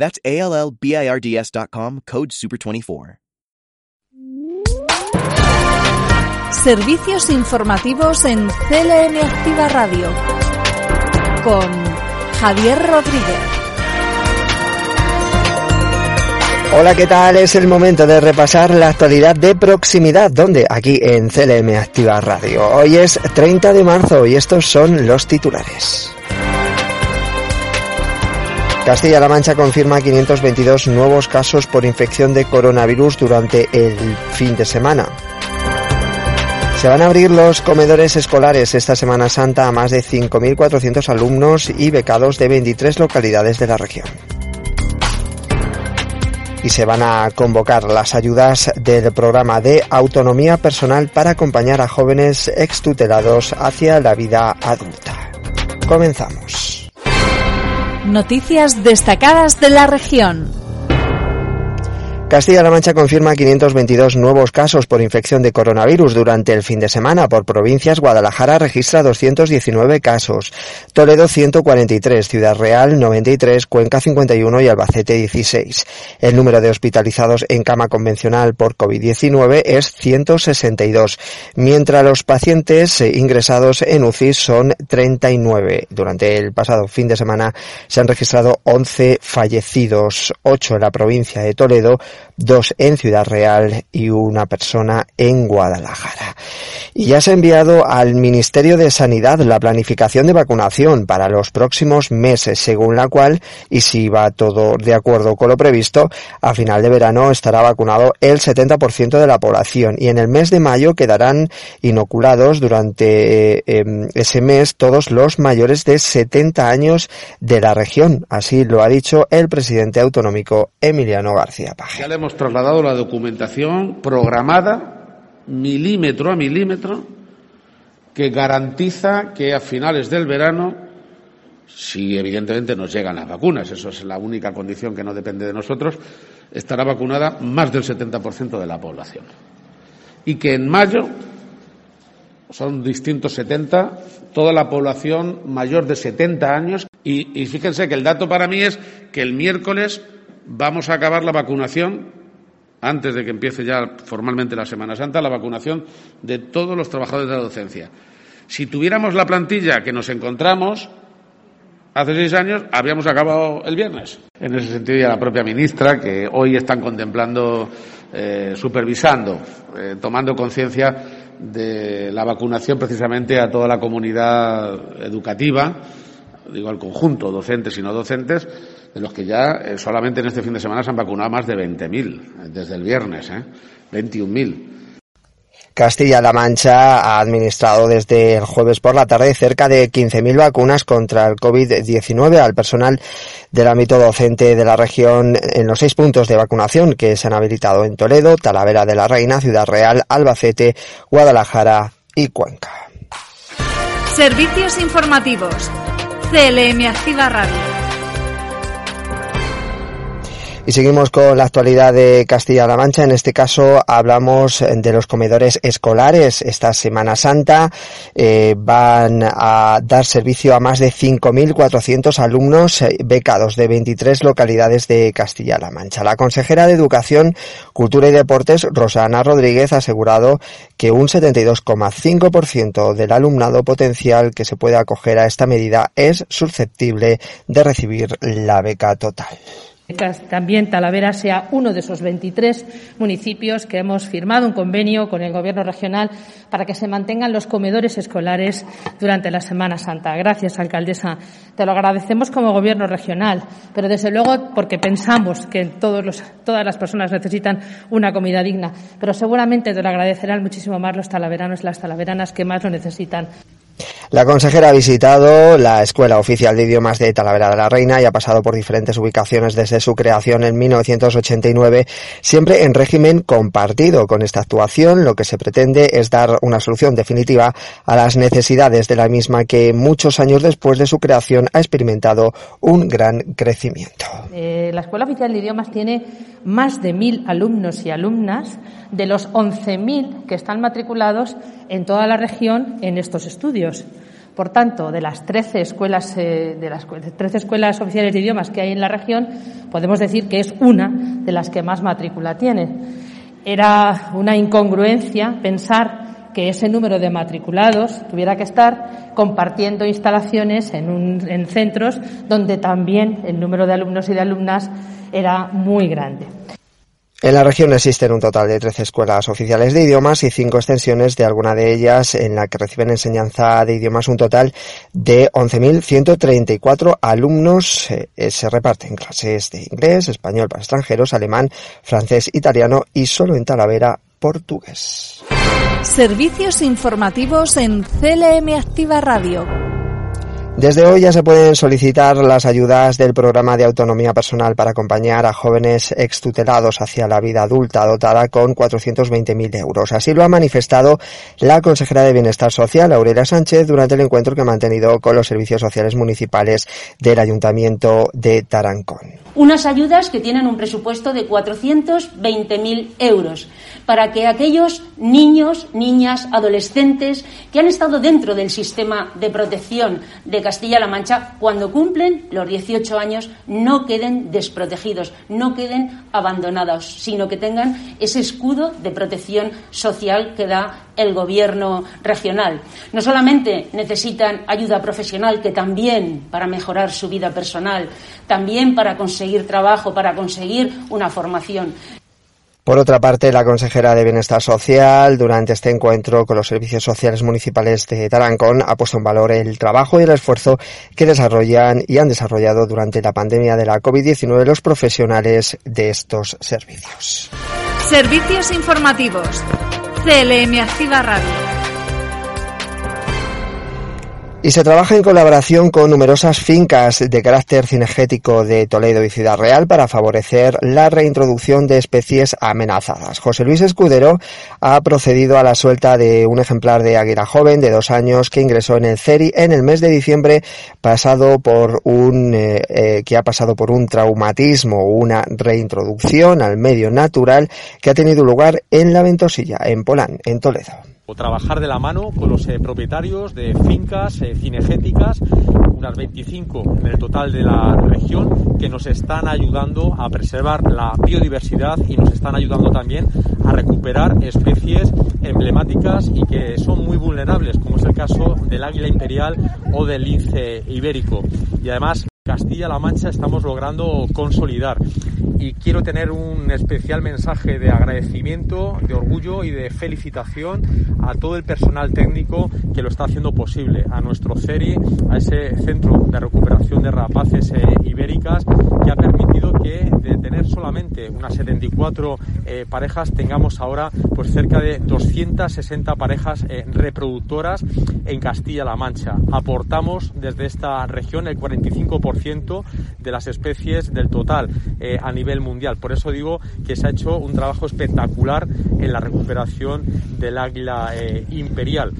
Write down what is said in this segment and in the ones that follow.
That's A-L-L-B-I-R-D-S.com, code SUPER24. Servicios informativos en CLN Activa Radio con Javier Rodríguez. Hola, ¿qué tal? Es el momento de repasar la actualidad de proximidad, donde aquí en CLM Activa Radio. Hoy es 30 de marzo y estos son los titulares. Castilla-La Mancha confirma 522 nuevos casos por infección de coronavirus durante el fin de semana. Se van a abrir los comedores escolares esta Semana Santa a más de 5.400 alumnos y becados de 23 localidades de la región. Y se van a convocar las ayudas del programa de autonomía personal para acompañar a jóvenes extutelados hacia la vida adulta. Comenzamos. Noticias destacadas de la región. Castilla-La Mancha confirma 522 nuevos casos por infección de coronavirus durante el fin de semana. Por provincias, Guadalajara registra 219 casos, Toledo 143, Ciudad Real 93, Cuenca 51 y Albacete 16. El número de hospitalizados en cama convencional por COVID-19 es 162, mientras los pacientes ingresados en UCI son 39. Durante el pasado fin de semana se han registrado 11 fallecidos, 8 en la provincia de Toledo, dos en Ciudad Real y una persona en Guadalajara. Y ya se ha enviado al Ministerio de Sanidad la planificación de vacunación para los próximos meses, según la cual, y si va todo de acuerdo con lo previsto, a final de verano estará vacunado el 70% de la población y en el mes de mayo quedarán inoculados durante eh, ese mes todos los mayores de 70 años de la región. Así lo ha dicho el presidente autonómico Emiliano García Paje hemos trasladado la documentación programada milímetro a milímetro que garantiza que a finales del verano, si evidentemente nos llegan las vacunas, eso es la única condición que no depende de nosotros, estará vacunada más del 70% de la población. Y que en mayo son distintos 70, toda la población mayor de 70 años. Y, y fíjense que el dato para mí es que el miércoles vamos a acabar la vacunación, antes de que empiece ya formalmente la Semana Santa, la vacunación de todos los trabajadores de la docencia. Si tuviéramos la plantilla que nos encontramos hace seis años, habríamos acabado el viernes. En ese sentido, y a la propia ministra, que hoy están contemplando, eh, supervisando, eh, tomando conciencia de la vacunación precisamente a toda la comunidad educativa, digo al conjunto, docentes y no docentes, de los que ya eh, solamente en este fin de semana se han vacunado más de 20.000, desde el viernes, ¿eh? 21.000. Castilla-La Mancha ha administrado desde el jueves por la tarde cerca de 15.000 vacunas contra el COVID-19 al personal del ámbito docente de la región en los seis puntos de vacunación que se han habilitado en Toledo, Talavera de la Reina, Ciudad Real, Albacete, Guadalajara y Cuenca. Servicios informativos. CLM Activa Radio. Y seguimos con la actualidad de Castilla-La Mancha. En este caso hablamos de los comedores escolares. Esta Semana Santa eh, van a dar servicio a más de 5.400 alumnos eh, becados de 23 localidades de Castilla-La Mancha. La consejera de Educación, Cultura y Deportes, Rosana Rodríguez, ha asegurado que un 72,5% del alumnado potencial que se puede acoger a esta medida es susceptible de recibir la beca total también Talavera sea uno de esos 23 municipios que hemos firmado un convenio con el Gobierno regional para que se mantengan los comedores escolares durante la Semana Santa. Gracias, alcaldesa. Te lo agradecemos como Gobierno regional, pero desde luego porque pensamos que todas las personas necesitan una comida digna. Pero seguramente te lo agradecerán muchísimo más los talaveranos y las talaveranas que más lo necesitan. La consejera ha visitado la Escuela Oficial de Idiomas de Talavera de la Reina y ha pasado por diferentes ubicaciones desde su creación en 1989, siempre en régimen compartido. Con esta actuación lo que se pretende es dar una solución definitiva a las necesidades de la misma que muchos años después de su creación ha experimentado un gran crecimiento. Eh, la Escuela Oficial de Idiomas tiene más de mil alumnos y alumnas de los 11.000 que están matriculados en toda la región en estos estudios. Por tanto, de las 13 escuelas, eh, de las 13 escuelas oficiales de idiomas que hay en la región, podemos decir que es una de las que más matrícula tiene. Era una incongruencia pensar que ese número de matriculados tuviera que estar compartiendo instalaciones en, en centros donde también el número de alumnos y de alumnas era muy grande. En la región existen un total de 13 escuelas oficiales de idiomas y cinco extensiones de alguna de ellas en la que reciben enseñanza de idiomas un total de 11.134 alumnos. Eh, se reparten clases de inglés, español para extranjeros, alemán, francés, italiano y solo en Talavera portugués. Servicios informativos en CLM Activa Radio. Desde hoy ya se pueden solicitar las ayudas del programa de autonomía personal para acompañar a jóvenes extutelados hacia la vida adulta dotada con 420.000 euros. Así lo ha manifestado la consejera de Bienestar Social, Aurelia Sánchez, durante el encuentro que ha mantenido con los servicios sociales municipales del Ayuntamiento de Tarancón. Unas ayudas que tienen un presupuesto de 420.000 euros para que aquellos niños, niñas, adolescentes que han estado dentro del sistema de protección de Castilla-La Mancha, cuando cumplen los 18 años, no queden desprotegidos, no queden abandonados, sino que tengan ese escudo de protección social que da el gobierno regional. No solamente necesitan ayuda profesional, que también para mejorar su vida personal, también para conseguir trabajo, para conseguir una formación. Por otra parte, la consejera de Bienestar Social, durante este encuentro con los servicios sociales municipales de Tarancón, ha puesto en valor el trabajo y el esfuerzo que desarrollan y han desarrollado durante la pandemia de la COVID-19 los profesionales de estos servicios. Servicios informativos. CLM Activa Radio. Y se trabaja en colaboración con numerosas fincas de carácter cinegético de Toledo y Ciudad Real para favorecer la reintroducción de especies amenazadas. José Luis Escudero ha procedido a la suelta de un ejemplar de águila joven de dos años que ingresó en el CERI en el mes de diciembre pasado por un, eh, eh, que ha pasado por un traumatismo, una reintroducción al medio natural que ha tenido lugar en la Ventosilla, en Polán, en Toledo trabajar de la mano con los eh, propietarios de fincas eh, cinegéticas, unas 25 en el total de la región, que nos están ayudando a preservar la biodiversidad y nos están ayudando también a recuperar especies emblemáticas y que son muy vulnerables, como es el caso del águila imperial o del lince ibérico. Y además Castilla-La Mancha estamos logrando consolidar y quiero tener un especial mensaje de agradecimiento, de orgullo y de felicitación a todo el personal técnico que lo está haciendo posible, a nuestro CERI, a ese Centro de Recuperación de Rapaces eh, Ibéricas, que ha permitido que de tener solamente unas 74 eh, parejas tengamos ahora pues cerca de 260 parejas eh, reproductoras en Castilla-La Mancha. Aportamos desde esta región el 45% de las especies del total a nivel mundial. Por eso digo que se ha hecho un trabajo espectacular en la recuperación del águila eh, imperial.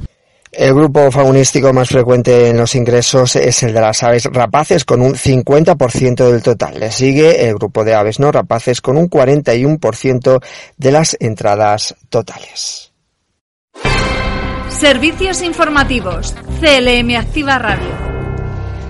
El grupo faunístico más frecuente en los ingresos es el de las aves rapaces con un 50% del total. Le sigue el grupo de aves no rapaces con un 41% de las entradas totales. Servicios informativos. CLM Activa Radio.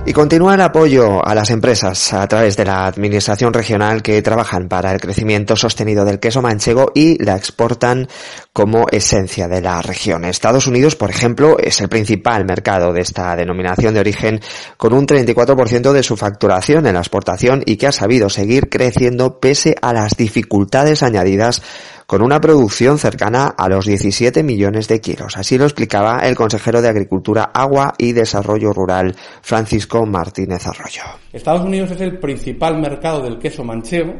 Y continúa el apoyo a las empresas a través de la Administración Regional que trabajan para el crecimiento sostenido del queso manchego y la exportan como esencia de la región. Estados Unidos, por ejemplo, es el principal mercado de esta denominación de origen con un 34% de su facturación en la exportación y que ha sabido seguir creciendo pese a las dificultades añadidas con una producción cercana a los 17 millones de kilos. Así lo explicaba el consejero de Agricultura, Agua y Desarrollo Rural, Francisco Martínez Arroyo. Estados Unidos es el principal mercado del queso manchego,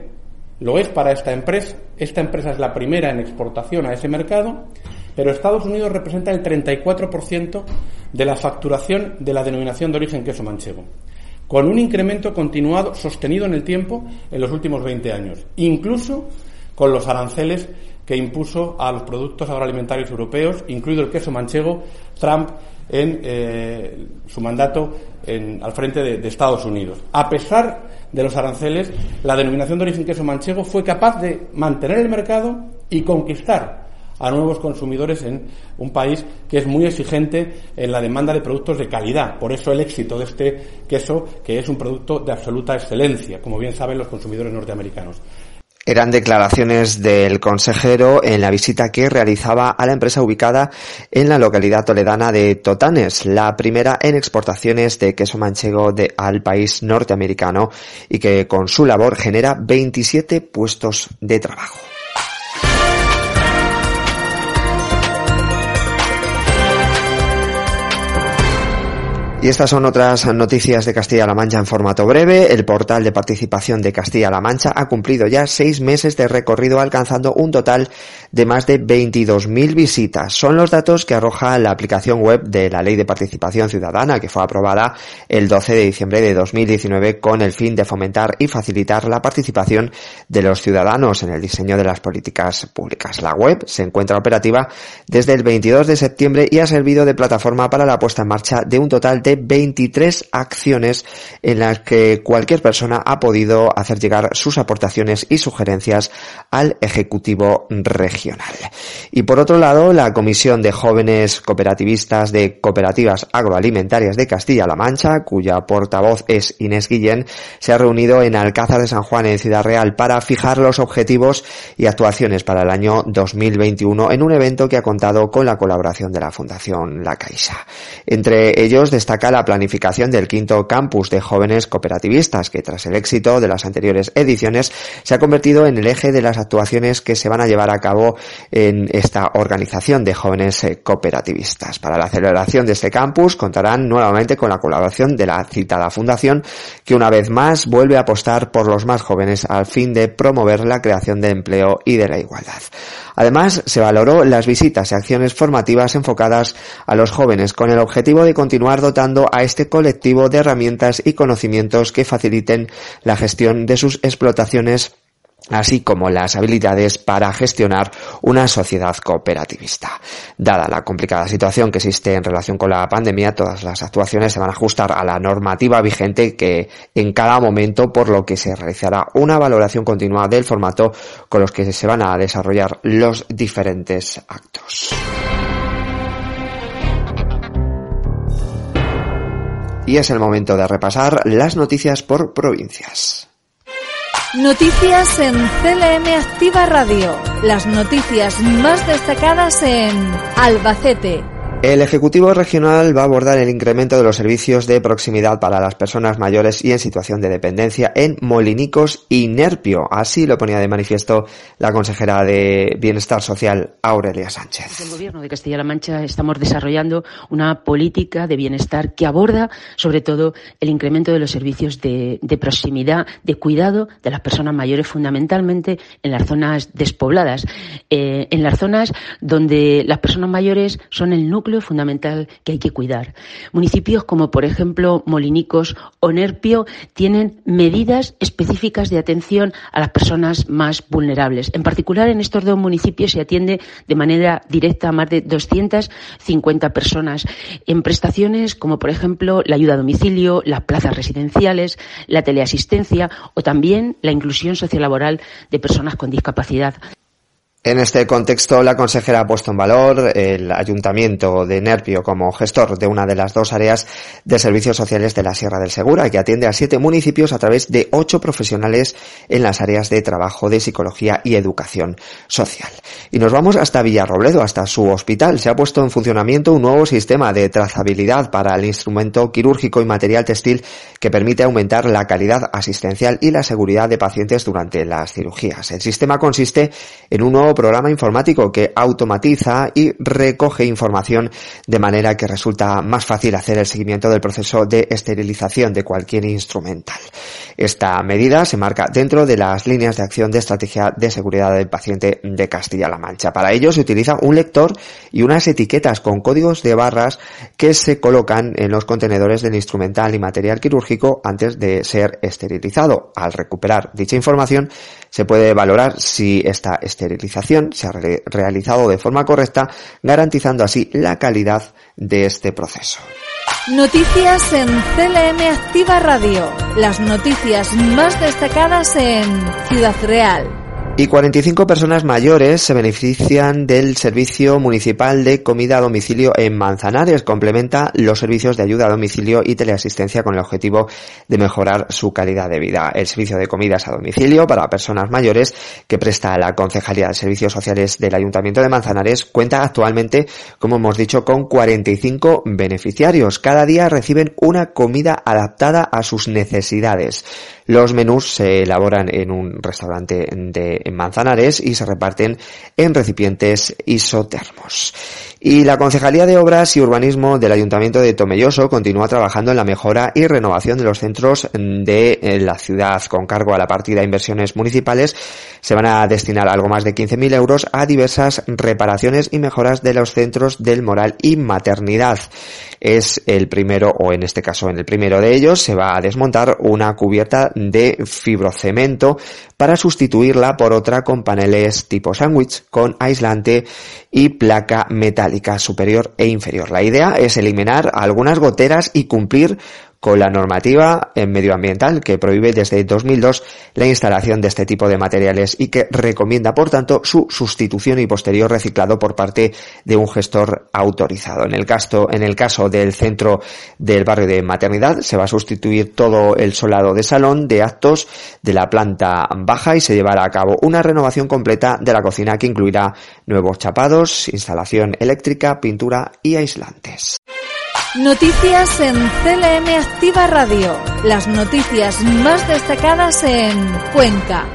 lo es para esta empresa. Esta empresa es la primera en exportación a ese mercado, pero Estados Unidos representa el 34% de la facturación de la denominación de origen queso manchego, con un incremento continuado, sostenido en el tiempo, en los últimos 20 años, incluso con los aranceles que impuso a los productos agroalimentarios europeos, incluido el queso manchego, Trump en eh, su mandato al frente de, de, Estados Unidos. A pesar de los aranceles, la denominación de origen queso manchego fue capaz de mantener el mercado y conquistar a nuevos consumidores en un país que es muy exigente en la demanda de productos de calidad. Por eso el éxito de este queso, que es un producto de absoluta excelencia, como bien saben los consumidores norteamericanos. Eran declaraciones del consejero en la visita que realizaba a la empresa ubicada en la localidad toledana de Totanes, la primera en exportaciones de queso manchego al país norteamericano y que con su labor genera 27 puestos de trabajo. Y estas son otras noticias de Castilla-La Mancha en formato breve. El portal de participación de Castilla-La Mancha ha cumplido ya seis meses de recorrido alcanzando un total de más de 22.000 visitas. Son los datos que arroja la aplicación web de la Ley de Participación Ciudadana que fue aprobada el 12 de diciembre de 2019 con el fin de fomentar y facilitar la participación de los ciudadanos en el diseño de las políticas públicas. La web se encuentra operativa desde el 22 de septiembre y ha servido de plataforma para la puesta en marcha de un total de 23 acciones en las que cualquier persona ha podido hacer llegar sus aportaciones y sugerencias al Ejecutivo Regional. Y por otro lado, la Comisión de Jóvenes Cooperativistas de Cooperativas Agroalimentarias de Castilla-La Mancha, cuya portavoz es Inés Guillén, se ha reunido en Alcázar de San Juan en Ciudad Real para fijar los objetivos y actuaciones para el año 2021 en un evento que ha contado con la colaboración de la Fundación La Caixa. Entre ellos destaca la planificación del quinto campus de jóvenes cooperativistas, que tras el éxito de las anteriores ediciones se ha convertido en el eje de las actuaciones que se van a llevar a cabo en esta organización de jóvenes eh, cooperativistas. Para la celebración de este campus contarán nuevamente con la colaboración de la citada fundación, que una vez más vuelve a apostar por los más jóvenes al fin de promover la creación de empleo y de la igualdad. Además, se valoró las visitas y acciones formativas enfocadas a los jóvenes con el objetivo de continuar dotando a este colectivo de herramientas y conocimientos que faciliten la gestión de sus explotaciones así como las habilidades para gestionar una sociedad cooperativista. Dada la complicada situación que existe en relación con la pandemia, todas las actuaciones se van a ajustar a la normativa vigente que en cada momento, por lo que se realizará una valoración continua del formato con los que se van a desarrollar los diferentes actos. Y es el momento de repasar las noticias por provincias. Noticias en CLM Activa Radio. Las noticias más destacadas en Albacete, el Ejecutivo Regional va a abordar el incremento de los servicios de proximidad para las personas mayores y en situación de dependencia en Molinicos y Nerpio. Así lo ponía de manifiesto la consejera de Bienestar Social, Aurelia Sánchez. El Gobierno de Castilla-La Mancha estamos desarrollando una política de bienestar que aborda sobre todo el incremento de los servicios de, proximidad, de cuidado de las personas mayores, fundamentalmente en las zonas despobladas, eh, en las zonas donde las personas mayores son el núcleo fundamental que hay que cuidar. Municipios como, por ejemplo, Molinicos o Nerpio tienen medidas específicas de atención a las personas más vulnerables. En particular, en estos dos municipios se atiende de manera directa a más de 250 personas en prestaciones como, por ejemplo, la ayuda a domicilio, las plazas residenciales, la teleasistencia o también la inclusión sociolaboral de personas con discapacidad. En este contexto, la consejera ha puesto en valor el Ayuntamiento de Nerpio como gestor de una de las dos áreas de servicios sociales de la Sierra del Segura, que atiende a siete municipios a través de ocho profesionales en las áreas de trabajo, de psicología y educación social. Y nos vamos hasta Villarrobledo, hasta su hospital. Se ha puesto en funcionamiento un nuevo sistema de trazabilidad para el instrumento quirúrgico y material textil que permite aumentar la calidad asistencial y la seguridad de pacientes durante las cirugías. El sistema consiste en un nuevo nuevo programa informático que automatiza y recoge información de manera que resulta más fácil hacer el seguimiento del proceso de esterilización de cualquier instrumental. Esta medida se marca dentro de las líneas de acción de estrategia de seguridad del paciente de Castilla-La Mancha. Para ello se utiliza un lector y unas etiquetas con códigos de barras que se colocan en los contenedores del instrumental y material quirúrgico antes de ser esterilizado. Al recuperar dicha información, se puede valorar si esta esterilización se ha realizado de forma correcta, garantizando así la calidad de este proceso. Noticias en CLM Activa Radio. Las noticias más destacadas en Ciudad Real. Y 45 personas mayores se benefician del servicio municipal de comida a domicilio en Manzanares. Complementa los servicios de ayuda a domicilio y teleasistencia con el objetivo de mejorar su calidad de vida. El servicio de comidas a domicilio para personas mayores que presta la Concejalía de Servicios Sociales del Ayuntamiento de Manzanares cuenta actualmente, como hemos dicho, con 45 beneficiarios. Cada día reciben una comida adaptada a sus necesidades. Los menús se elaboran en un restaurante de Manzanares y se reparten en recipientes isotermos. Y la Concejalía de Obras y Urbanismo del Ayuntamiento de Tomelloso continúa trabajando en la mejora y renovación de los centros de eh, la ciudad. Con cargo a la partida inversiones municipales se van a destinar algo más de 15.000 euros a diversas reparaciones y mejoras de los centros del moral y maternidad. Es el primero, o en este caso en el primero de ellos, se va a desmontar una cubierta de fibrocemento para sustituirla por otra con paneles tipo sándwich con aislante y placa superior e inferior. La idea es eliminar algunas goteras y cumplir con la normativa medioambiental que prohíbe desde 2002 la instalación de este tipo de materiales y que recomienda, por tanto, su sustitución y posterior reciclado por parte de un gestor autorizado. En el caso, en el caso del centro del barrio de maternidad, se va a sustituir todo el solado de salón de actos de la planta baja y se llevará a cabo una renovación completa de la cocina que incluirá nuevos chapados, instalación eléctrica, pintura y aislantes. Noticias en CLM Activa Radio. Las noticias más destacadas en Cuenca.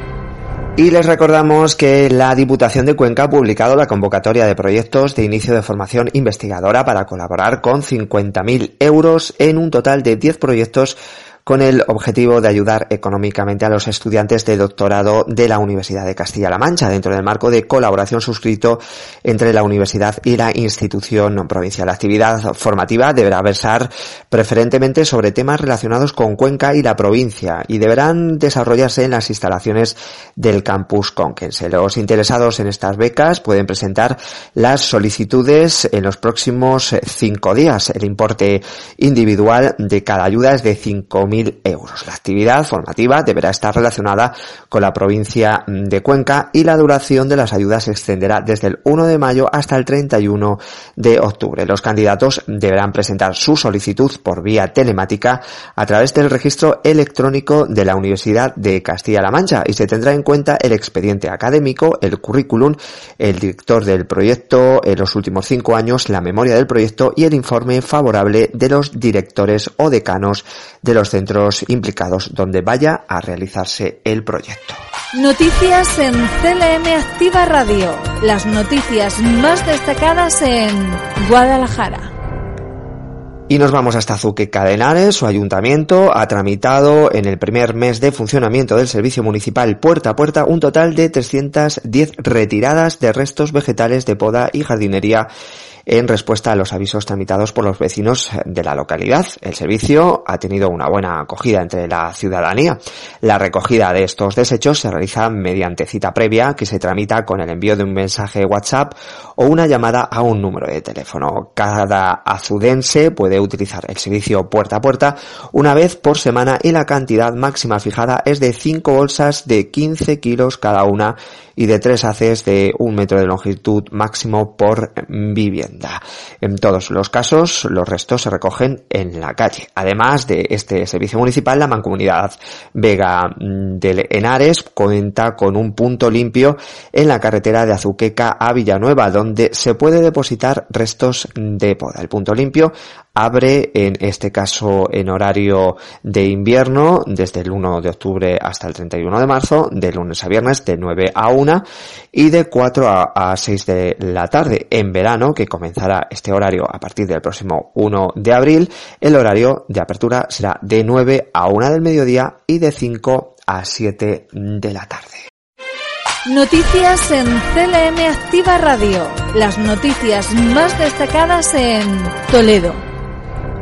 Y les recordamos que la Diputación de Cuenca ha publicado la convocatoria de proyectos de inicio de formación investigadora para colaborar con 50.000 euros en un total de 10 proyectos con el objetivo de ayudar económicamente a los estudiantes de doctorado de la Universidad de Castilla-La Mancha dentro del marco de colaboración suscrito entre la universidad y la institución provincial. La actividad formativa deberá versar preferentemente sobre temas relacionados con Cuenca y la provincia y deberán desarrollarse en las instalaciones del campus Conquense. Los interesados en estas becas pueden presentar las solicitudes en los próximos cinco días. El importe individual de cada ayuda es de 5.000 euros. La actividad formativa deberá estar relacionada con la provincia de Cuenca y la duración de las ayudas se extenderá desde el 1 de mayo hasta el 31 de octubre. Los candidatos deberán presentar su solicitud por vía telemática a través del registro electrónico de la Universidad de Castilla-La Mancha y se tendrá en cuenta el expediente académico, el currículum, el director del proyecto en los últimos cinco años, la memoria del proyecto y el informe favorable de los directores o decanos de los centros implicados donde vaya a realizarse el proyecto. Noticias en CLM Activa Radio. Las noticias más destacadas en Guadalajara. Y nos vamos hasta Zuque Cadenares. Su ayuntamiento ha tramitado en el primer mes de funcionamiento del servicio municipal puerta a puerta un total de 310 retiradas de restos vegetales de poda y jardinería en respuesta a los avisos tramitados por los vecinos de la localidad. El servicio ha tenido una buena acogida entre la ciudadanía. La recogida de estos desechos se realiza mediante cita previa que se tramita con el envío de un mensaje WhatsApp o una llamada a un número de teléfono. Cada azudense puede utilizar el servicio puerta a puerta una vez por semana y la cantidad máxima fijada es de 5 bolsas de 15 kilos cada una y de 3 haces de un metro de longitud máximo por vivienda. En todos los casos, los restos se recogen en la calle. Además de este servicio municipal, la Mancomunidad Vega mm, del Henares cuenta con un punto limpio en la carretera de Azuqueca a Villanueva, donde se puede depositar restos de poda. El punto limpio abre en este caso en horario de invierno desde el 1 de octubre hasta el 31 de marzo, de lunes a viernes de 9 a 1 y de 4 a, 6 de la tarde. En verano, que comenzará este horario a partir del próximo 1 de abril, el horario de apertura será de 9 a 1 del mediodía y de 5 a 7 de la tarde. Noticias en CLM Activa Radio. Las noticias más destacadas en Toledo.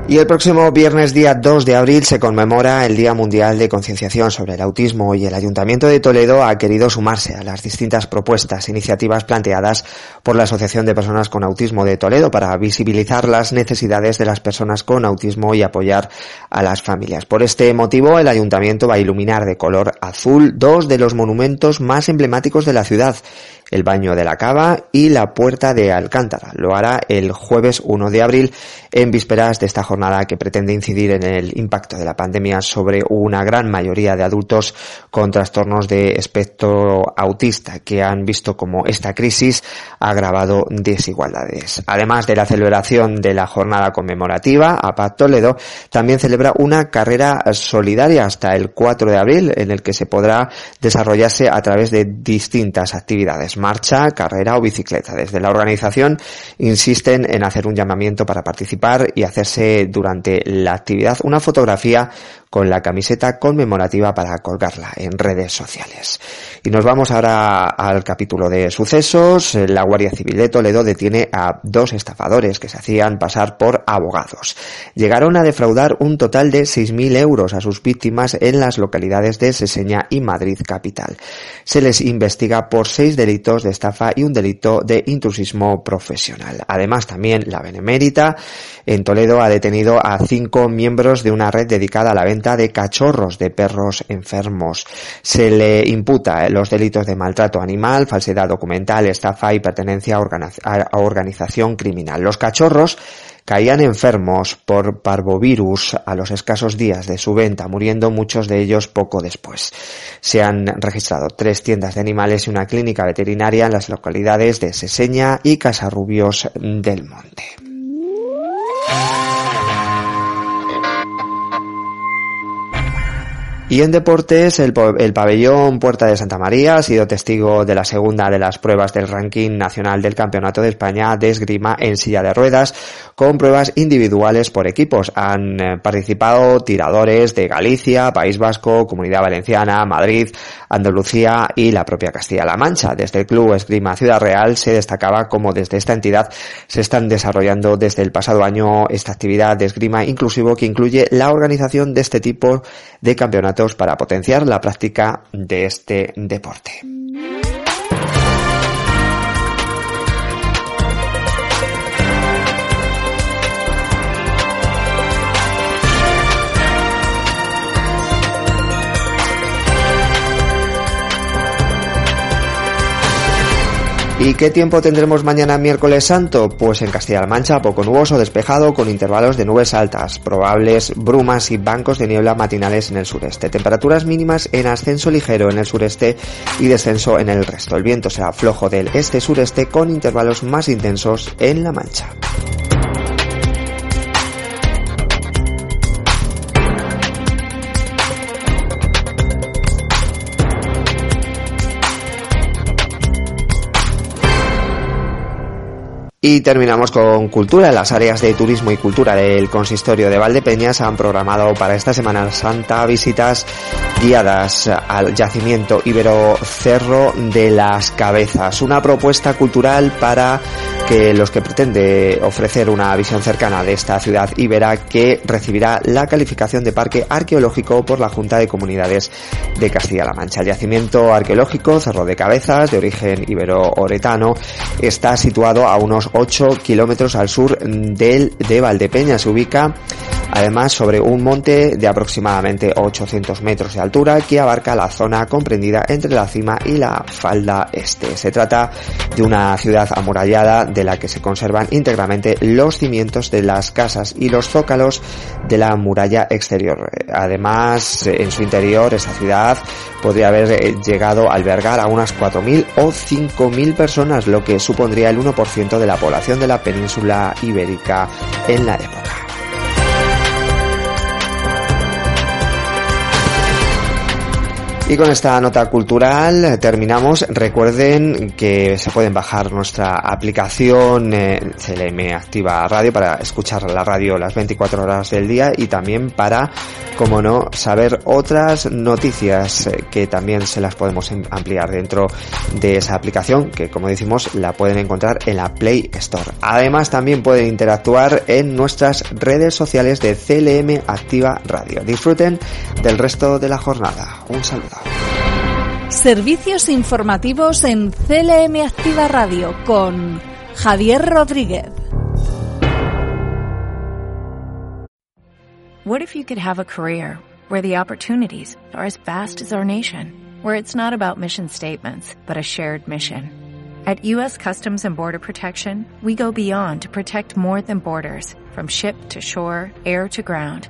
Y el próximo viernes día 2 de abril se conmemora el Día Mundial de Concienciación sobre el Autismo y el Ayuntamiento de Toledo ha querido sumarse a las distintas propuestas, e iniciativas planteadas por la Asociación de Personas con Autismo de Toledo para visibilizar las necesidades de las personas con autismo y apoyar a las familias. Por este motivo, el Ayuntamiento va a iluminar de color azul dos de los monumentos más emblemáticos de la ciudad, el Baño de la Cava y la Puerta de Alcántara. Lo hará el jueves 1 de abril en vísperas de esta jornada que pretende incidir en el impacto de la pandemia sobre una gran mayoría de adultos con trastornos de espectro autista que han visto como esta crisis ha agravado desigualdades. Además de la celebración de la jornada conmemorativa, APAC Toledo también celebra una carrera solidaria hasta el 4 de abril en el que se podrá desarrollarse a través de distintas actividades marcha, carrera o bicicleta. Desde la organización insisten en hacer un llamamiento para participar y hacerse durante la actividad. Una fotografía con la camiseta conmemorativa para colgarla en redes sociales. Y nos vamos ahora al capítulo de sucesos. La Guardia Civil de Toledo detiene a dos estafadores que se hacían pasar por abogados. Llegaron a defraudar un total de 6.000 euros a sus víctimas en las localidades de Seseña y Madrid capital. Se les investiga por seis delitos de estafa y un delito de intrusismo profesional. Además, también la Benemérita en Toledo ha detenido a cinco miembros de una red dedicada a la venta de cachorros de perros enfermos. Se le imputa los delitos de maltrato animal, falsedad documental, estafa y pertenencia a organización criminal. Los cachorros caían enfermos por parvovirus a los escasos días de su venta, muriendo muchos de ellos poco después. Se han registrado tres tiendas de animales y una clínica veterinaria en las localidades de Seseña y Casarrubios del Monte. Y en deportes, el, pabellón Puerta de Santa María ha sido testigo de la segunda de las pruebas del ranking nacional del Campeonato de España de esgrima en silla de ruedas, con pruebas individuales por equipos. Han eh, participado tiradores de Galicia, País Vasco, Comunidad Valenciana, Madrid, Andalucía y la propia Castilla-La Mancha. Desde el Club Esgrima Ciudad Real se destacaba como desde esta entidad se están desarrollando desde el pasado año esta actividad de esgrima inclusivo que incluye la organización de este tipo de campeonatos para potenciar la práctica de este deporte. ¿Y qué tiempo tendremos mañana miércoles santo? Pues en Castilla-La Mancha poco nuboso, despejado, con intervalos de nubes altas, probables brumas y bancos de niebla matinales en el sureste. Temperaturas mínimas en ascenso ligero en el sureste y descenso en el resto. El viento será flojo del este-sureste con intervalos más intensos en La Mancha. Y terminamos con cultura. Las áreas de turismo y cultura del consistorio de Valdepeñas han programado para esta Semana Santa visitas guiadas al yacimiento Ibero Cerro de las Cabezas. Una propuesta cultural para que los que pretende ofrecer una visión cercana de esta ciudad ibera que recibirá la calificación de parque arqueológico por la Junta de Comunidades de Castilla-La Mancha. El yacimiento arqueológico Cerro de Cabezas, de origen ibero-oretano, está situado a unos 8 kilómetros al sur del, de Valdepeña. Se ubica además sobre un monte de aproximadamente 800 metros de altura que abarca la zona comprendida entre la cima y la falda este. Se trata de una ciudad amurallada de la que se conservan íntegramente los cimientos de las casas y los zócalos de la muralla exterior. Además, en su interior, esta ciudad podría haber llegado a albergar a unas 4.000 o 5.000 personas, lo que supondría el 1% de la población de la península ibérica en la época. Y con esta nota cultural terminamos. Recuerden que se pueden bajar nuestra aplicación eh, CLM Activa Radio para escuchar la radio las 24 horas del día y también para, como no, saber otras noticias eh, que también se las podemos ampliar dentro de esa aplicación que, como decimos, la pueden encontrar en la Play Store. Además, también pueden interactuar en nuestras redes sociales de CLM Activa Radio. Disfruten del resto de la jornada. Un saludo. Servicios informativos en CLM Activa Radio con Javier Rodríguez. What if you could have a career where the opportunities are as vast as our nation, where it's not about mission statements, but a shared mission? At U.S. Customs and Border Protection, we go beyond to protect more than borders, from ship to shore, air to ground